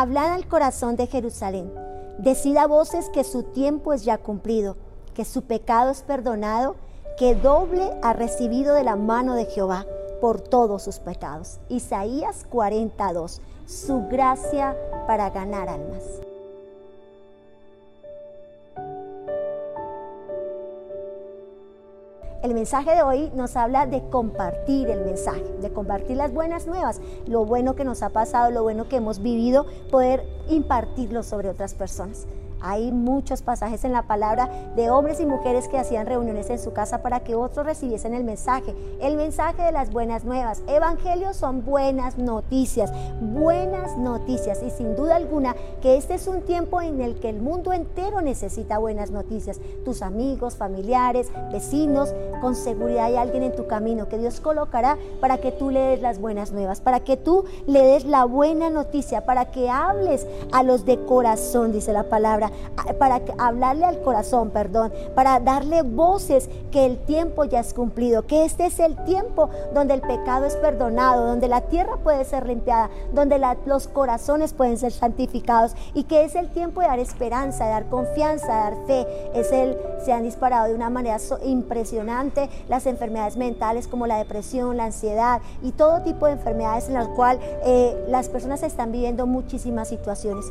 hablad al corazón de Jerusalén. Decid a voces que su tiempo es ya cumplido, que su pecado es perdonado, que doble ha recibido de la mano de Jehová por todos sus pecados. Isaías 42, su gracia para ganar almas. El mensaje de hoy nos habla de compartir el mensaje, de compartir las buenas nuevas, lo bueno que nos ha pasado, lo bueno que hemos vivido, poder impartirlo sobre otras personas. Hay muchos pasajes en la palabra de hombres y mujeres que hacían reuniones en su casa para que otros recibiesen el mensaje, el mensaje de las buenas nuevas. Evangelios son buenas noticias, buenas noticias y sin duda alguna que este es un tiempo en el que el mundo entero necesita buenas noticias. Tus amigos, familiares, vecinos, con seguridad hay alguien en tu camino que Dios colocará para que tú le des las buenas nuevas, para que tú le des la buena noticia, para que hables a los de corazón, dice la palabra para hablarle al corazón, perdón, para darle voces que el tiempo ya es cumplido, que este es el tiempo donde el pecado es perdonado, donde la tierra puede ser limpiada, donde los corazones pueden ser santificados y que es el tiempo de dar esperanza, de dar confianza, de dar fe. Es el, se han disparado de una manera impresionante las enfermedades mentales como la depresión, la ansiedad y todo tipo de enfermedades en las cuales eh, las personas están viviendo muchísimas situaciones.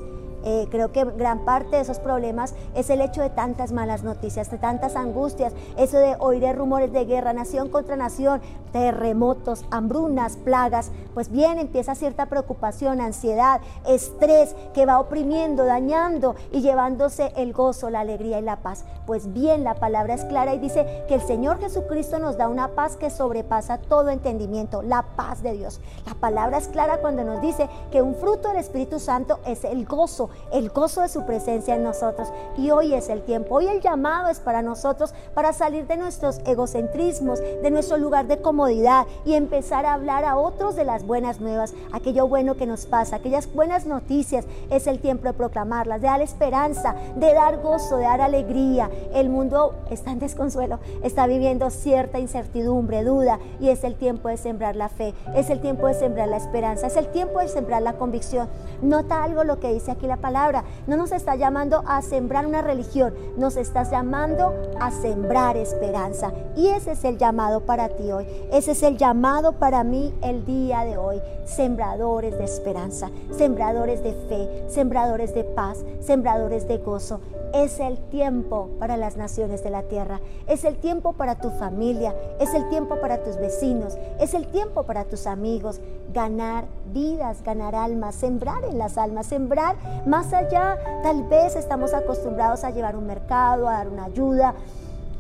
Eh, creo que gran parte de esos problemas es el hecho de tantas malas noticias, de tantas angustias, eso de oír rumores de guerra, nación contra nación, terremotos, hambrunas, plagas, pues bien empieza cierta preocupación, ansiedad, estrés que va oprimiendo, dañando y llevándose el gozo, la alegría y la paz. Pues bien, la palabra es clara y dice que el Señor Jesucristo nos da una paz que sobrepasa todo entendimiento, la paz de Dios. La palabra es clara cuando nos dice que un fruto del Espíritu Santo es el gozo, el gozo de su presencia en nosotros. Y hoy es el tiempo, hoy el llamado es para nosotros, para salir de nuestros egocentrismos, de nuestro lugar de comodidad y empezar a hablar a otros de las buenas nuevas, aquello bueno que nos pasa, aquellas buenas noticias. Es el tiempo de proclamarlas, de dar esperanza, de dar gozo, de dar alegría. El mundo está en desconsuelo, está viviendo cierta incertidumbre, duda, y es el tiempo de sembrar la fe, es el tiempo de sembrar la esperanza, es el tiempo de sembrar la convicción. Nota algo lo que dice aquí la palabra. No nos está llamando a sembrar una religión, nos estás llamando a sembrar esperanza. Y ese es el llamado para ti hoy. Ese es el llamado para mí el día de hoy. Sembradores de esperanza, sembradores de fe, sembradores de paz, sembradores de gozo. Es el tiempo para las naciones de la tierra, es el tiempo para tu familia, es el tiempo para tus vecinos, es el tiempo para tus amigos. Ganar vidas, ganar almas, sembrar en las almas, sembrar más allá. Tal vez estamos acostumbrados a llevar un mercado, a dar una ayuda,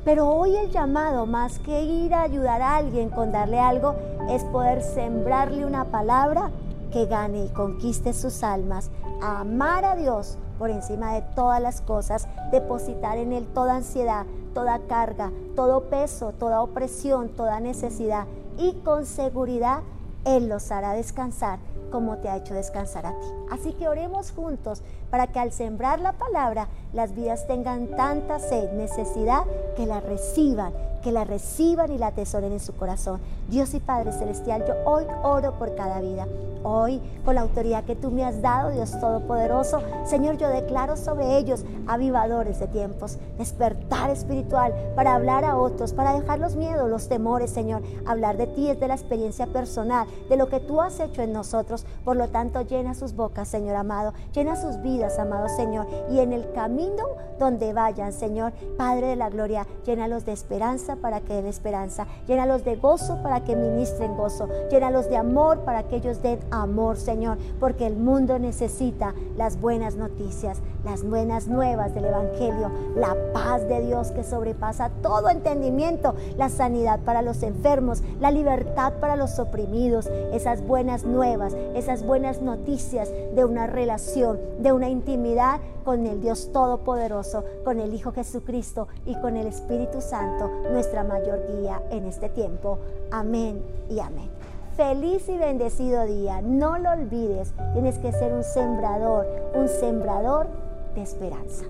pero hoy el llamado, más que ir a ayudar a alguien con darle algo, es poder sembrarle una palabra que gane y conquiste sus almas, amar a Dios por encima de todas las cosas, depositar en Él toda ansiedad, toda carga, todo peso, toda opresión, toda necesidad y con seguridad Él los hará descansar como te ha hecho descansar a ti. Así que oremos juntos para que al sembrar la palabra las vidas tengan tanta sed, necesidad, que la reciban, que la reciban y la atesoren en su corazón. Dios y Padre Celestial, yo hoy oro por cada vida. Hoy, con la autoridad que tú me has dado, Dios Todopoderoso, Señor, yo declaro sobre ellos avivadores de tiempos, despertar espiritual para hablar a otros, para dejar los miedos, los temores, Señor. Hablar de ti es de la experiencia personal, de lo que tú has hecho en nosotros. Por lo tanto, llena sus bocas, Señor amado, llena sus vidas, amado Señor, y en el camino donde vayan, Señor, Padre de la gloria, llénalos de esperanza para que den esperanza, llénalos de gozo para que ministren gozo, llénalos de amor para que ellos den amor, Señor, porque el mundo necesita las buenas noticias, las buenas nuevas del Evangelio, la paz de Dios que sobrepasa todo entendimiento, la sanidad para los enfermos, la libertad para los oprimidos, esas buenas nuevas, esas buenas noticias de una relación, de una intimidad con el Dios Todopoderoso, con el Hijo Jesucristo y con el Espíritu Santo, nuestra mayor guía en este tiempo. Amén y amén. Feliz y bendecido día. No lo olvides. Tienes que ser un sembrador, un sembrador de esperanza.